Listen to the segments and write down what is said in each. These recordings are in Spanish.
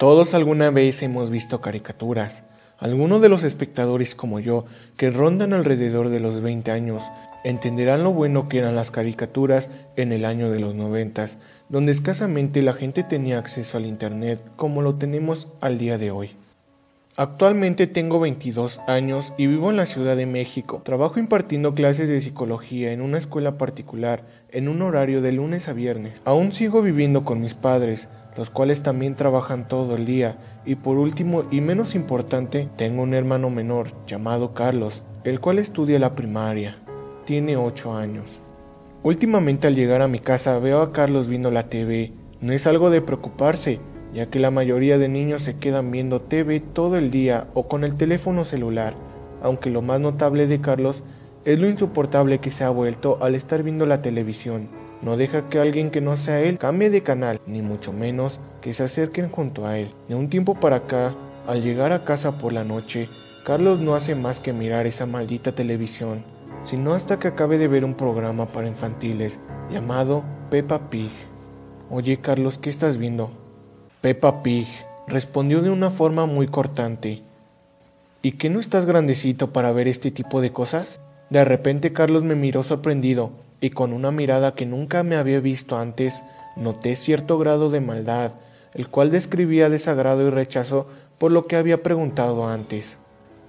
Todos alguna vez hemos visto caricaturas. Algunos de los espectadores como yo, que rondan alrededor de los 20 años, entenderán lo bueno que eran las caricaturas en el año de los 90, donde escasamente la gente tenía acceso al Internet como lo tenemos al día de hoy. Actualmente tengo 22 años y vivo en la Ciudad de México. Trabajo impartiendo clases de psicología en una escuela particular en un horario de lunes a viernes. Aún sigo viviendo con mis padres, los cuales también trabajan todo el día. Y por último y menos importante, tengo un hermano menor llamado Carlos, el cual estudia la primaria. Tiene 8 años. Últimamente al llegar a mi casa veo a Carlos viendo la TV. No es algo de preocuparse, ya que la mayoría de niños se quedan viendo TV todo el día o con el teléfono celular, aunque lo más notable de Carlos es lo insoportable que se ha vuelto al estar viendo la televisión. No deja que alguien que no sea él cambie de canal, ni mucho menos que se acerquen junto a él. De un tiempo para acá, al llegar a casa por la noche, Carlos no hace más que mirar esa maldita televisión, sino hasta que acabe de ver un programa para infantiles llamado Peppa Pig. Oye Carlos, ¿qué estás viendo? Peppa Pig, respondió de una forma muy cortante. ¿Y que no estás grandecito para ver este tipo de cosas? De repente Carlos me miró sorprendido y con una mirada que nunca me había visto antes, noté cierto grado de maldad, el cual describía desagrado y rechazo por lo que había preguntado antes.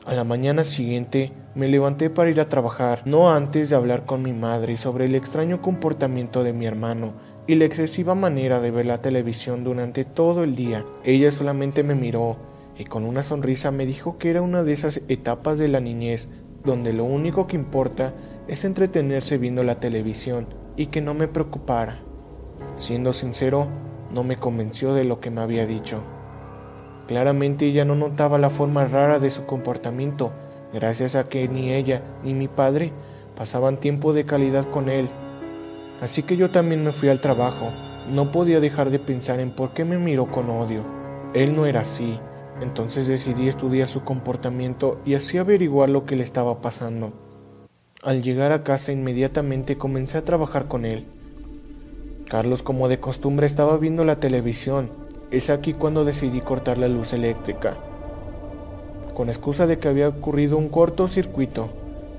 A la mañana siguiente me levanté para ir a trabajar, no antes de hablar con mi madre sobre el extraño comportamiento de mi hermano y la excesiva manera de ver la televisión durante todo el día. Ella solamente me miró y con una sonrisa me dijo que era una de esas etapas de la niñez donde lo único que importa es entretenerse viendo la televisión y que no me preocupara. Siendo sincero, no me convenció de lo que me había dicho. Claramente ella no notaba la forma rara de su comportamiento, gracias a que ni ella ni mi padre pasaban tiempo de calidad con él. Así que yo también me fui al trabajo. No podía dejar de pensar en por qué me miró con odio. Él no era así. Entonces decidí estudiar su comportamiento y así averiguar lo que le estaba pasando. Al llegar a casa inmediatamente comencé a trabajar con él. Carlos como de costumbre estaba viendo la televisión. Es aquí cuando decidí cortar la luz eléctrica. Con excusa de que había ocurrido un cortocircuito,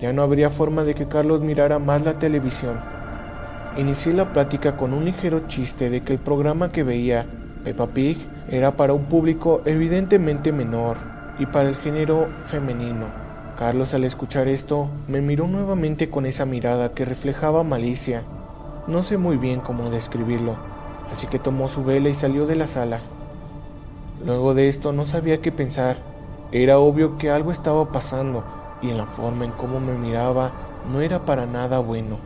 ya no habría forma de que Carlos mirara más la televisión. Inicié la plática con un ligero chiste de que el programa que veía, Peppa Pig, era para un público evidentemente menor y para el género femenino. Carlos al escuchar esto me miró nuevamente con esa mirada que reflejaba malicia. No sé muy bien cómo describirlo, así que tomó su vela y salió de la sala. Luego de esto no sabía qué pensar. Era obvio que algo estaba pasando y en la forma en cómo me miraba no era para nada bueno.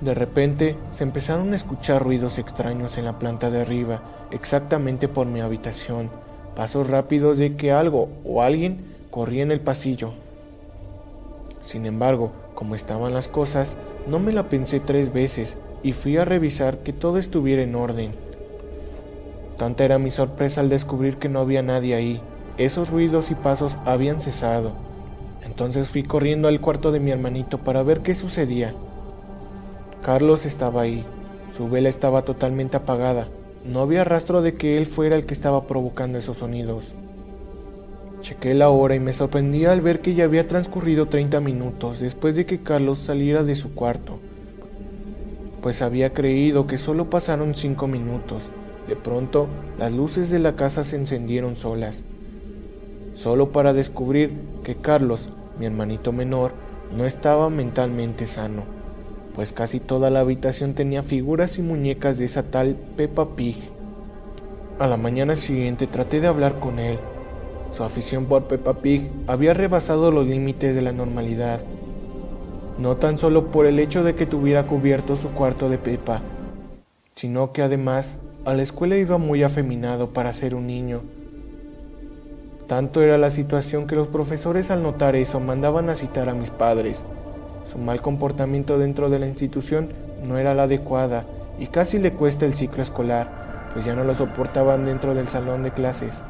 De repente se empezaron a escuchar ruidos extraños en la planta de arriba, exactamente por mi habitación, pasos rápidos de que algo o alguien corría en el pasillo. Sin embargo, como estaban las cosas, no me la pensé tres veces y fui a revisar que todo estuviera en orden. Tanta era mi sorpresa al descubrir que no había nadie ahí. Esos ruidos y pasos habían cesado. Entonces fui corriendo al cuarto de mi hermanito para ver qué sucedía. Carlos estaba ahí. Su vela estaba totalmente apagada. No había rastro de que él fuera el que estaba provocando esos sonidos. Chequé la hora y me sorprendí al ver que ya había transcurrido 30 minutos después de que Carlos saliera de su cuarto, pues había creído que solo pasaron 5 minutos. De pronto, las luces de la casa se encendieron solas, solo para descubrir que Carlos, mi hermanito menor, no estaba mentalmente sano, pues casi toda la habitación tenía figuras y muñecas de esa tal Peppa Pig. A la mañana siguiente traté de hablar con él, su afición por Peppa Pig había rebasado los límites de la normalidad, no tan solo por el hecho de que tuviera cubierto su cuarto de Peppa, sino que además a la escuela iba muy afeminado para ser un niño. Tanto era la situación que los profesores al notar eso mandaban a citar a mis padres. Su mal comportamiento dentro de la institución no era la adecuada y casi le cuesta el ciclo escolar, pues ya no lo soportaban dentro del salón de clases.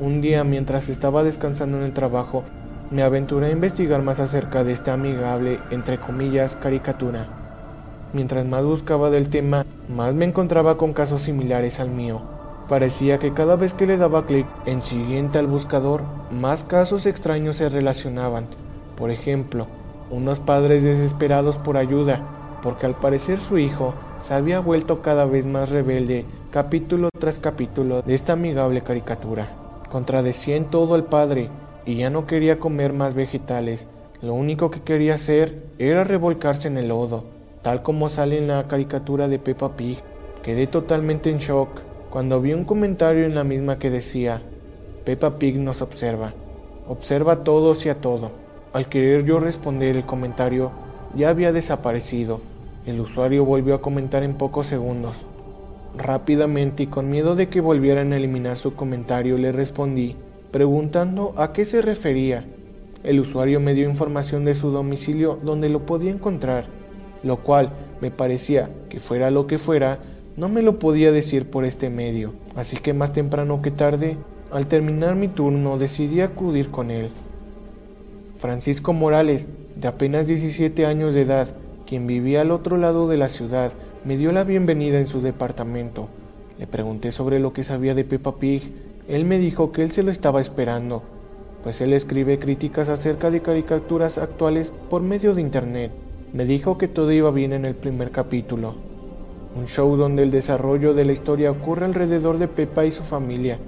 Un día, mientras estaba descansando en el trabajo, me aventuré a investigar más acerca de esta amigable, entre comillas, caricatura. Mientras más buscaba del tema, más me encontraba con casos similares al mío. Parecía que cada vez que le daba clic en siguiente al buscador, más casos extraños se relacionaban. Por ejemplo, unos padres desesperados por ayuda, porque al parecer su hijo se había vuelto cada vez más rebelde capítulo tras capítulo de esta amigable caricatura. Contradecía en todo al padre y ya no quería comer más vegetales. Lo único que quería hacer era revolcarse en el lodo, tal como sale en la caricatura de Peppa Pig. Quedé totalmente en shock cuando vi un comentario en la misma que decía, Peppa Pig nos observa, observa a todos y a todo. Al querer yo responder el comentario, ya había desaparecido. El usuario volvió a comentar en pocos segundos. Rápidamente y con miedo de que volvieran a eliminar su comentario, le respondí, preguntando a qué se refería. El usuario me dio información de su domicilio donde lo podía encontrar, lo cual me parecía que fuera lo que fuera, no me lo podía decir por este medio, así que más temprano que tarde, al terminar mi turno, decidí acudir con él. Francisco Morales, de apenas 17 años de edad, quien vivía al otro lado de la ciudad, me dio la bienvenida en su departamento. Le pregunté sobre lo que sabía de Peppa Pig. Él me dijo que él se lo estaba esperando, pues él escribe críticas acerca de caricaturas actuales por medio de internet. Me dijo que todo iba bien en el primer capítulo, un show donde el desarrollo de la historia ocurre alrededor de Peppa y su familia.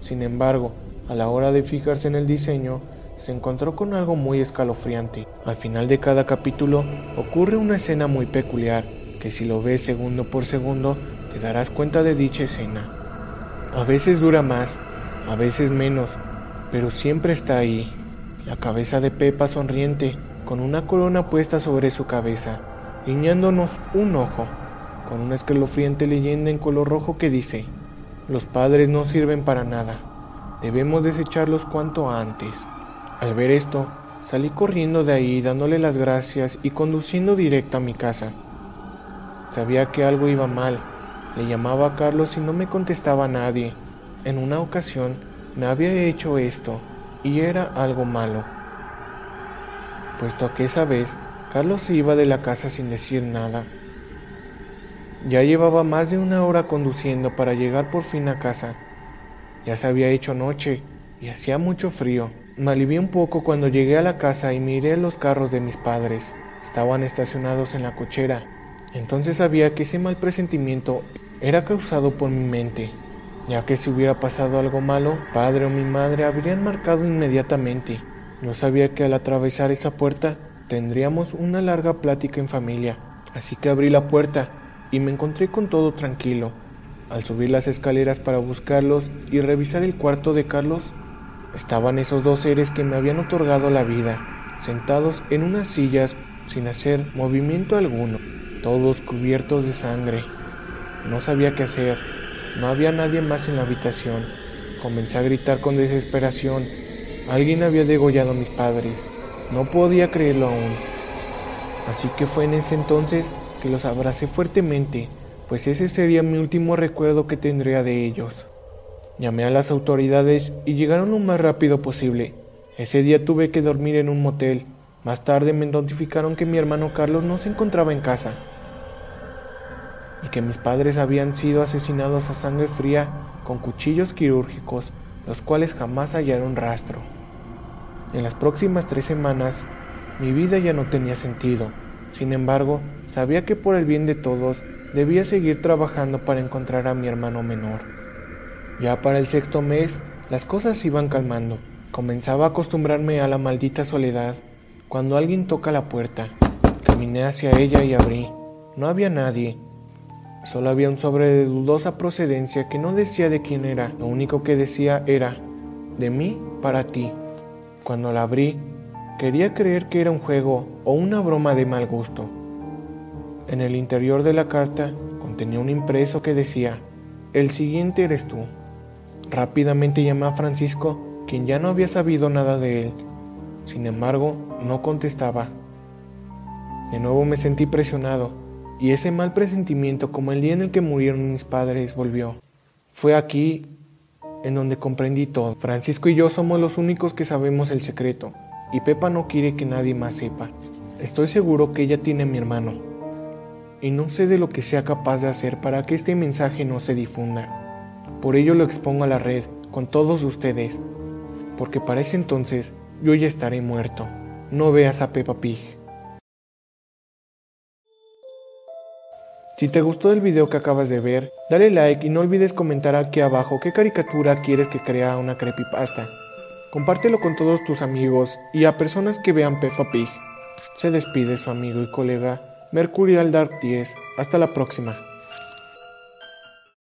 Sin embargo, a la hora de fijarse en el diseño, se encontró con algo muy escalofriante. Al final de cada capítulo ocurre una escena muy peculiar, que si lo ves segundo por segundo te darás cuenta de dicha escena. A veces dura más, a veces menos, pero siempre está ahí. La cabeza de Pepa sonriente, con una corona puesta sobre su cabeza, guiñándonos un ojo con una escalofriante leyenda en color rojo que dice, los padres no sirven para nada, debemos desecharlos cuanto antes. Al ver esto, salí corriendo de ahí dándole las gracias y conduciendo directo a mi casa. Sabía que algo iba mal, le llamaba a Carlos y no me contestaba nadie. En una ocasión me había hecho esto y era algo malo, puesto que esa vez Carlos se iba de la casa sin decir nada. Ya llevaba más de una hora conduciendo para llegar por fin a casa. Ya se había hecho noche y hacía mucho frío. Me alivié un poco cuando llegué a la casa y miré los carros de mis padres. Estaban estacionados en la cochera. Entonces sabía que ese mal presentimiento era causado por mi mente, ya que si hubiera pasado algo malo, padre o mi madre habrían marcado inmediatamente. Yo sabía que al atravesar esa puerta tendríamos una larga plática en familia, así que abrí la puerta y me encontré con todo tranquilo. Al subir las escaleras para buscarlos y revisar el cuarto de Carlos, estaban esos dos seres que me habían otorgado la vida, sentados en unas sillas sin hacer movimiento alguno, todos cubiertos de sangre. No sabía qué hacer, no había nadie más en la habitación. Comencé a gritar con desesperación. Alguien había degollado a mis padres. No podía creerlo aún. Así que fue en ese entonces que los abracé fuertemente, pues ese sería mi último recuerdo que tendría de ellos. Llamé a las autoridades y llegaron lo más rápido posible. Ese día tuve que dormir en un motel. Más tarde me notificaron que mi hermano Carlos no se encontraba en casa y que mis padres habían sido asesinados a sangre fría con cuchillos quirúrgicos, los cuales jamás hallaron rastro. En las próximas tres semanas, mi vida ya no tenía sentido. Sin embargo, sabía que por el bien de todos debía seguir trabajando para encontrar a mi hermano menor. Ya para el sexto mes, las cosas iban calmando. Comenzaba a acostumbrarme a la maldita soledad. Cuando alguien toca la puerta, caminé hacia ella y abrí. No había nadie. Solo había un sobre de dudosa procedencia que no decía de quién era. Lo único que decía era, de mí para ti. Cuando la abrí, Quería creer que era un juego o una broma de mal gusto. En el interior de la carta contenía un impreso que decía, el siguiente eres tú. Rápidamente llamé a Francisco, quien ya no había sabido nada de él. Sin embargo, no contestaba. De nuevo me sentí presionado, y ese mal presentimiento como el día en el que murieron mis padres volvió. Fue aquí en donde comprendí todo. Francisco y yo somos los únicos que sabemos el secreto y Pepa no quiere que nadie más sepa. Estoy seguro que ella tiene a mi hermano y no sé de lo que sea capaz de hacer para que este mensaje no se difunda. Por ello lo expongo a la red con todos ustedes, porque para ese entonces yo ya estaré muerto. No veas a Peppa Pig. Si te gustó el video que acabas de ver, dale like y no olvides comentar aquí abajo qué caricatura quieres que crea una creepypasta. Compártelo con todos tus amigos y a personas que vean Peppa Pig. Se despide su amigo y colega Mercurial Dark 10. Hasta la próxima.